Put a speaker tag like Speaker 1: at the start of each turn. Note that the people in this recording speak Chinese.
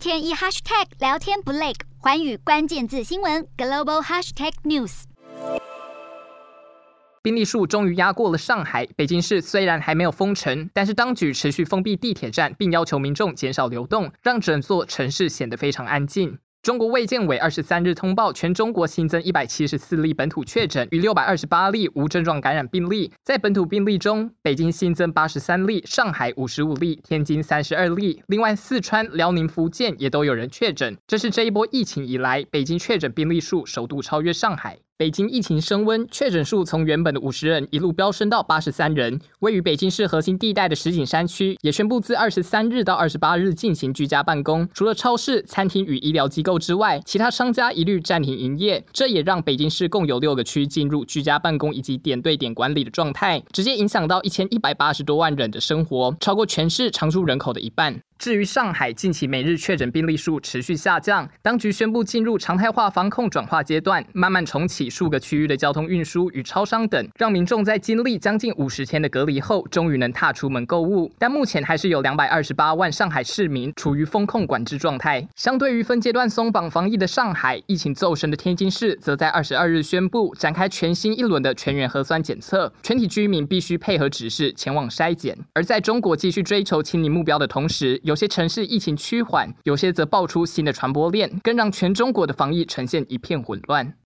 Speaker 1: 天一 hashtag 聊天不累，环宇关键字新闻 global hashtag news。
Speaker 2: 病例数终于压过了上海，北京市虽然还没有封城，但是当局持续封闭地铁站，并要求民众减少流动，让整座城市显得非常安静。中国卫健委二十三日通报，全中国新增一百七十四例本土确诊与六百二十八例无症状感染病例。在本土病例中，北京新增八十三例，上海五十五例，天津三十二例。另外，四川、辽宁、福建也都有人确诊。这是这一波疫情以来，北京确诊病例数首度超越上海。北京疫情升温，确诊数从原本的五十人一路飙升到八十三人。位于北京市核心地带的石景山区也宣布自二十三日到二十八日进行居家办公，除了超市、餐厅与医疗机构之外，其他商家一律暂停营业。这也让北京市共有六个区进入居家办公以及点对点管理的状态，直接影响到一千一百八十多万人的生活，超过全市常住人口的一半。至于上海，近期每日确诊病例数持续下降，当局宣布进入常态化防控转化阶段，慢慢重启数个区域的交通运输与超商等，让民众在经历将近五十天的隔离后，终于能踏出门购物。但目前还是有两百二十八万上海市民处于封控管制状态。相对于分阶段松绑防疫的上海，疫情骤升的天津市，则在二十二日宣布展开全新一轮的全员核酸检测，全体居民必须配合指示前往筛检。而在中国继续追求清零目标的同时，有些城市疫情趋缓，有些则爆出新的传播链，更让全中国的防疫呈现一片混乱。